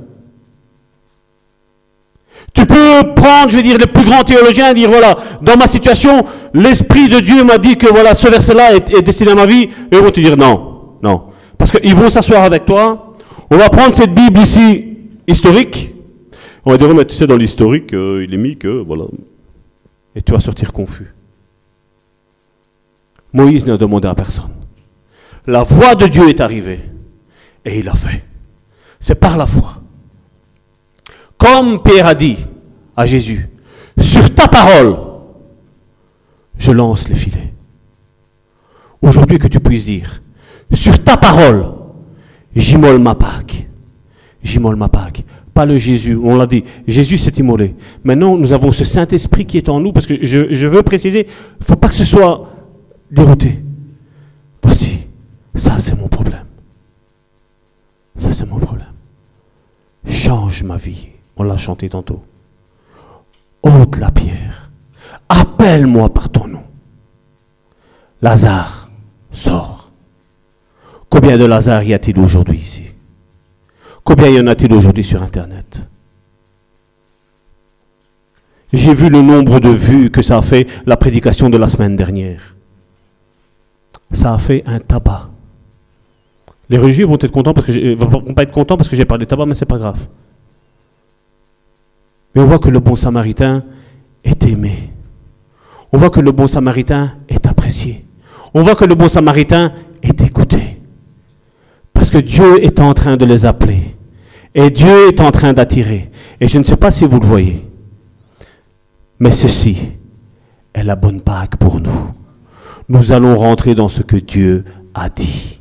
S2: Tu peux prendre, je veux dire, les plus grands théologiens et dire, voilà, dans ma situation, l'Esprit de Dieu m'a dit que voilà, ce verset-là est, est, destiné à ma vie. Et ils vont te dire, non, non. Parce qu'ils vont s'asseoir avec toi. On va prendre cette Bible ici, historique. On va dire, mais tu sais, dans l'historique, euh, il est mis que, voilà. Et tu vas sortir confus. Moïse n'a demandé à personne. la voix de Dieu est arrivée. Et il a fait. C'est par la foi. Comme Pierre a dit à Jésus, sur ta parole, je lance les filets. Aujourd'hui que tu puisses dire, sur ta parole, j'immole ma Pâque. J'immole ma Pâque. Pas le Jésus, on l'a dit, Jésus s'est immolé. Maintenant, nous avons ce Saint-Esprit qui est en nous, parce que je, veux préciser, il ne faut pas que ce soit dérouté. Voici, ça c'est mon problème. Ça c'est mon problème. Change ma vie. On l'a chanté tantôt. Ôte la pierre. Appelle-moi par ton nom. Lazare, sors. Combien de Lazare y a-t-il aujourd'hui ici? Combien y en a-t-il aujourd'hui sur Internet? J'ai vu le nombre de vues que ça a fait la prédication de la semaine dernière. Ça a fait un tabac. Les religieux vont être contents parce que j'ai- vont pas être contents parce que j'ai parlé de tabac, mais c'est pas grave. Mais on voit que le bon samaritain est aimé. On voit que le bon samaritain est apprécié. On voit que le bon samaritain est écouté. Parce que Dieu est en train de les appeler. Et Dieu est en train d'attirer. Et je ne sais pas si vous le voyez. Mais ceci est la bonne Pâque pour nous. Nous allons rentrer dans ce que Dieu a dit.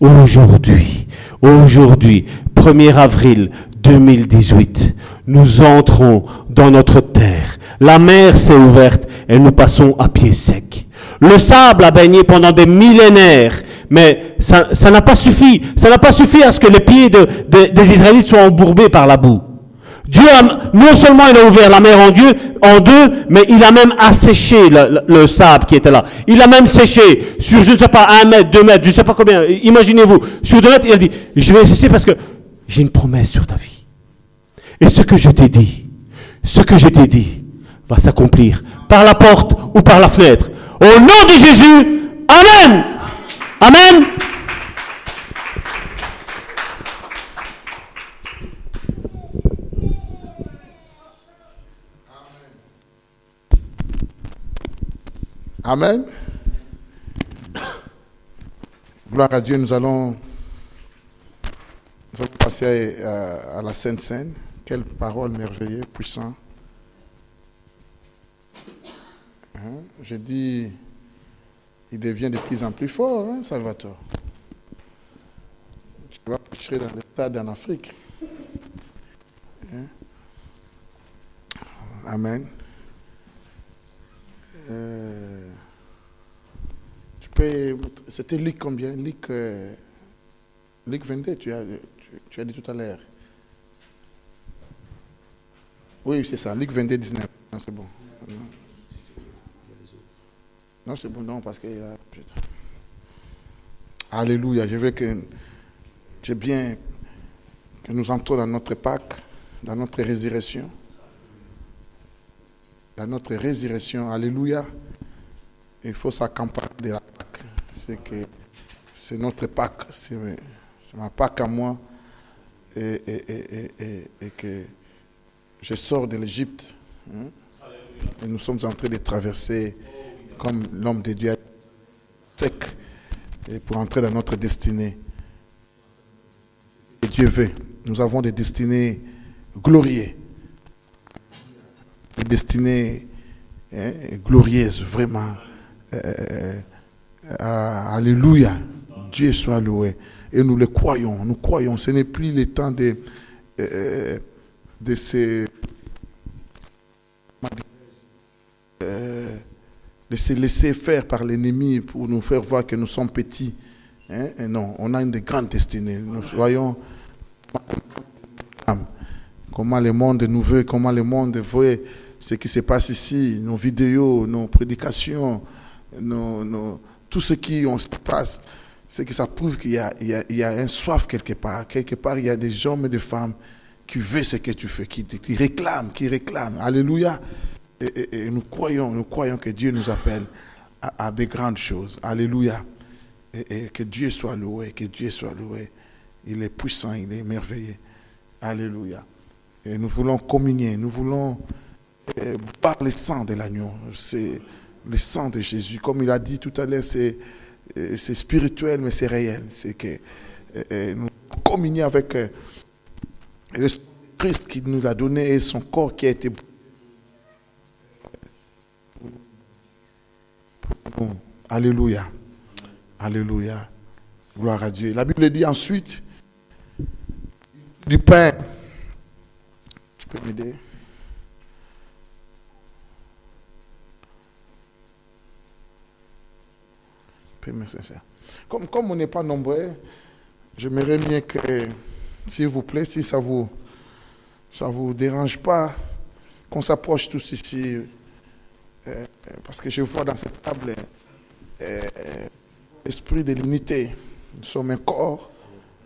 S2: Aujourd'hui, aujourd'hui, 1er avril 2018, nous entrons dans notre terre. La mer s'est ouverte et nous passons à pied sec. Le sable a baigné pendant des millénaires, mais ça n'a pas suffi. Ça n'a pas suffi à ce que les pieds de- de- des Israélites soient embourbés par la boue. Dieu a, non seulement il a ouvert la mer en, Dieu, en deux, mais il a même asséché le, le- le sable qui était là. Il a même séché sur, je ne sais pas, un mètre, deux mètres, je ne sais pas combien. Imaginez-vous, sur deux mètres, il a dit, je vais cesser parce que j'ai une promesse sur ta vie. Et ce que je t'ai dit, ce que je t'ai dit, va s'accomplir par la porte ou par la fenêtre. Au nom de Jésus, Amen. Amen.
S3: Amen. Gloire à Dieu, nous allons, passer à, à la Sainte Seine. Quelle parole merveilleuse, puissante. Hein, Je dis, il devient de plus en plus fort, hein, Salvatore. Tu vas prêcher dans les stades en Afrique. Hein? Amen. Euh, tu peux. C'était Luc combien? Luc, euh, Luc 22, tu as, tu, as dit tout à l'heure. Oui, c'est ça, Luc 22, 19. Non, c'est bon. C'est bon, non, parce que. euh. Alléluia, je veux que. J'ai bien. Que nous entrons dans notre Pâque, dans notre résurrection dans notre résurrection. Alléluia. Il faut s'accompagner de la Pâque. C'est c'est notre Pâque. C'est ma Pâque à moi. Et que je sors de l'Égypte. hein. Et nous sommes en train de traverser comme l'homme de Dieu sec pour entrer dans notre destinée. Dieu veut. Nous avons des destinées glorieuses des destinées hein, glorieuses, vraiment. Euh, euh, alléluia. Dieu soit loué. Et nous le croyons, nous croyons. Ce n'est plus le temps de, euh, de se, de se laisser faire par l'ennemi pour nous faire voir que nous sommes petits. hein. Et non, on a une de grandes destinées. Nous soyons comment le monde nous veut, comment le monde veut ce qui se passe ici, nos vidéos, nos prédications, nos, nos- tout ce qui se passe, c'est que ça prouve qu'il y a, y, a, y a un soif quelque part. Quelque part, il y a des hommes et des femmes qui veulent ce que tu fais, qui, qui réclament, qui réclament. Alléluia. Et, nous croyons, nous croyons que Dieu nous appelle à, à des grandes choses. Alléluia. Et, que Dieu soit loué, que Dieu soit loué. Il est puissant, il est merveilleux. Alléluia. Et nous voulons communier, nous voulons euh, boire le sang de l'agneau. C'est le sang de Jésus. Comme il a dit tout à l'heure, c'est c'est spirituel, mais c'est réel. C'est que euh, nous communions avec le Christ qui nous a donné et son corps qui a été Alléluia. Alléluia. Gloire à Dieu. La Bible dit ensuite du pain. Tu peux m'aider? Comme, comme on n'est pas nombreux, j'aimerais bien que, s'il vous plaît, si ça vous ça vous dérange pas, qu'on s'approche tous ici, euh, parce que je vois dans cette table euh, l'esprit de l'unité. Nous sommes un corps,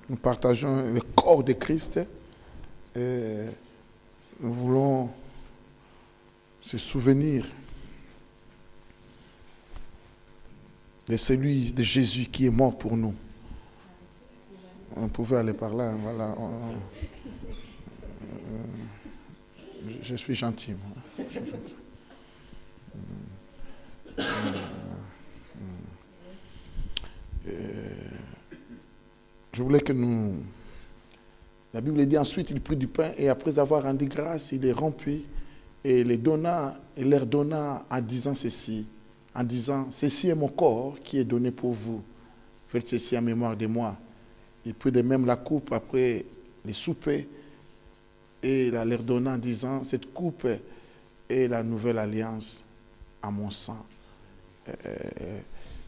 S3: nous partageons le corps de Christ. Et nous voulons se souvenir de celui de Jésus qui est mort pour nous. On pouvait aller par là, voilà. je suis gentil. moi. Je suis gentil. Euh, Je voulais que nous. La Bible dit ensuite, il prit du pain et après avoir rendu grâce, il les rompit et les donna et leur donna en disant ceci, en disant Ceci est mon corps qui est donné pour vous. Faites ceci en mémoire de moi. Il prit de même la coupe après les soupers et la leur donna en disant Cette coupe est la nouvelle alliance à mon sang. Euh,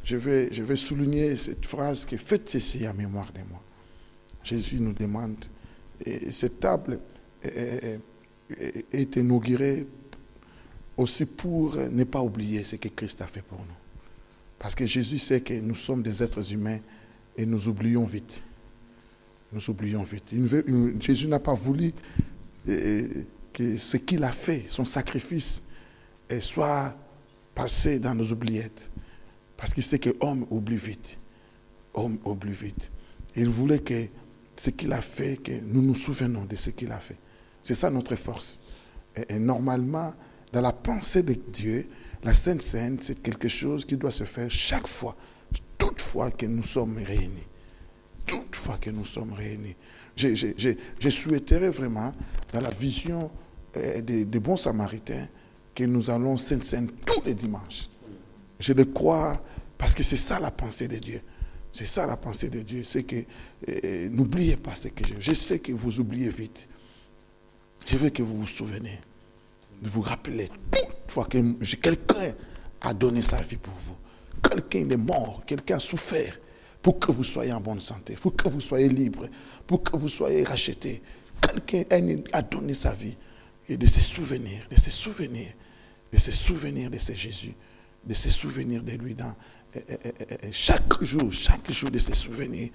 S3: je, vais, souligner cette phrase que faites ceci en mémoire de moi. Jésus nous demande. Et cette table est, est- est inaugurée aussi pour ne pas oublier ce que Christ a fait pour nous. Parce que Jésus sait que nous sommes des êtres humains et nous oublions vite. Nous oublions vite. Jésus n'a pas voulu euh, que ce qu'il a fait, son sacrifice, euh, soit passé dans nos oubliettes. Parce qu'il sait que l'homme oublie vite. Homme oublie vite. Il voulait que ce qu'il a fait, que nous nous souvenons de ce qu'il a fait. C'est ça notre force. Et, normalement, dans la pensée de Dieu, la Sainte Seine, c'est quelque chose qui doit se faire chaque fois, toute fois que nous sommes réunis. Toute fois que nous sommes réunis. Je, je- souhaiterais vraiment, dans la vision euh, des bons samaritains, que nous allons Sainte Seine tous les dimanches. Je le crois parce que c'est ça la pensée de Dieu. C'est ça la pensée de Dieu. C'est que euh, n'oubliez pas ce que je. Je sais que vous oubliez vite. Je veux que vous vous souvenez. De vous rappeler toute fois que quelqu'un a donné sa vie pour vous. Quelqu'un est mort, quelqu'un a souffert pour que vous soyez en bonne santé, pour que vous soyez libre, pour que vous soyez racheté. Quelqu'un a donné sa vie. Et de se souvenir, de se souvenir, de se souvenir de ce Jésus, de se souvenir de lui dans euh, euh, euh, chaque jour, chaque jour de se souvenir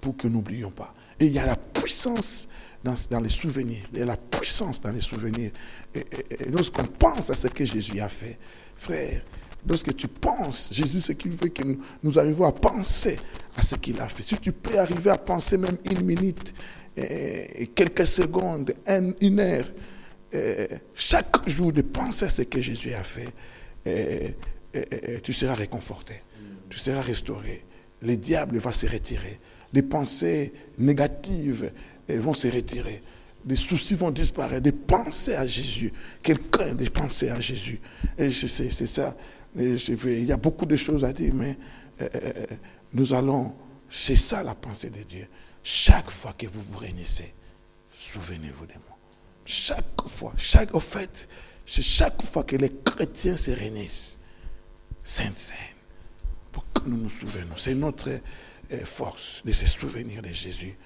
S3: pour que nous n'oublions pas. Et il y a la puissance dans, les souvenirs, il y a la puissance dans les souvenirs. Et, lorsqu'on pense à ce que Jésus a fait, frère, lorsque tu penses, Jésus, ce qu'il veut que nous, nous arrivions à penser à ce qu'il a fait. Si tu peux arriver à penser même une minute, quelques secondes, un- une heure, euh, chaque jour de penser à ce que Jésus a fait, euh, euh, tu seras réconforté, tu seras restauré. Le diable va se retirer. Les pensées négatives vont se retirer. Les soucis vont disparaître. Des pensées à Jésus. Quelqu'un des pensées à Jésus. C'est ça. Il y a beaucoup de choses à dire, mais nous allons. C'est ça la pensée de Dieu. Chaque fois que vous vous réunissez, souvenez-vous de moi. Chaque fois, chaque, au fait, c'est chaque fois que les chrétiens se réunissent, Sainte Seine, pour que nous nous souvenons. C'est notre euh, force de se souvenir de Jésus.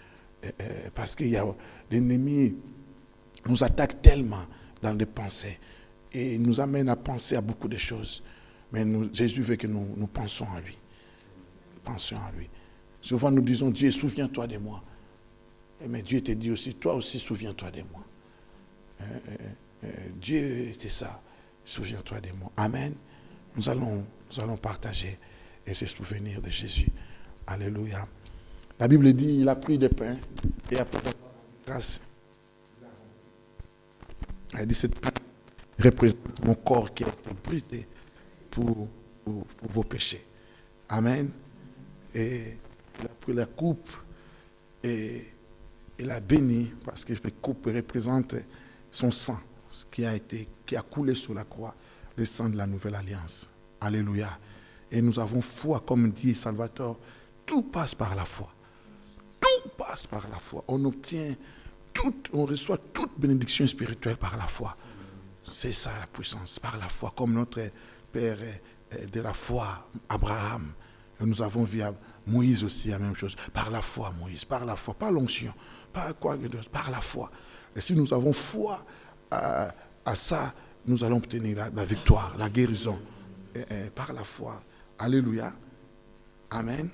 S3: Euh, euh, parce qu'il y a l'ennemi nous attaque tellement dans les pensées et nous amène à penser à beaucoup de choses. Mais Jésus veut que nous, pensions à lui. Pensions à lui. Souvent nous disons, Dieu, souviens-toi de moi. Eh, Mais Dieu te dit aussi, toi aussi, souviens-toi de moi. Euh, euh, Dieu, c'est ça. Souviens-toi de moi. Amen. Nous allons, nous allons partager et se souvenir de Jésus. Alléluia. La Bible dit, il a pris des pains et après avoir grâce, elle dit, cette pain représente mon corps qui a été brisé pour- pour vos péchés. Amen. Et il a pris la coupe et il a béni parce que la coupe représente son sang qui a été, qui a coulé sur la croix, le sang de la nouvelle alliance. Alléluia. Et nous avons foi, comme dit Salvatore, tout passe par la foi. Tout passe par la foi. On obtient tout, on reçoit toute bénédiction spirituelle par la foi. C'est ça la puissance, par la foi, comme notre Père de la foi, Abraham. nous avons vu Moïse aussi la même chose. Par la foi, Moïse, par la foi, pas l'onction, pas quoi par la foi. Et si nous avons foi à, ça, nous allons obtenir la, victoire, la guérison, par la foi. Alléluia. Amen.